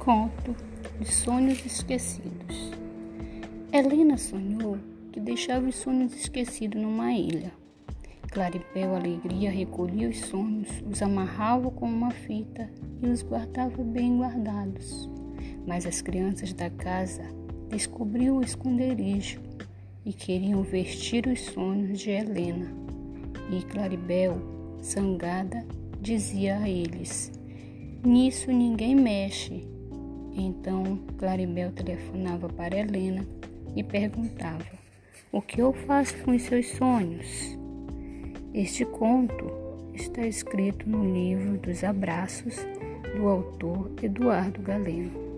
Conto de Sonhos Esquecidos. Helena sonhou que deixava os sonhos esquecidos numa ilha. Claribel Alegria recolhia os sonhos, os amarrava com uma fita e os guardava bem guardados. Mas as crianças da casa descobriam o esconderijo e queriam vestir os sonhos de Helena. E Claribel, zangada, dizia a eles: Nisso ninguém mexe. Então Claribel telefonava para Helena e perguntava: O que eu faço com os seus sonhos? Este conto está escrito no livro dos Abraços do autor Eduardo Galeno.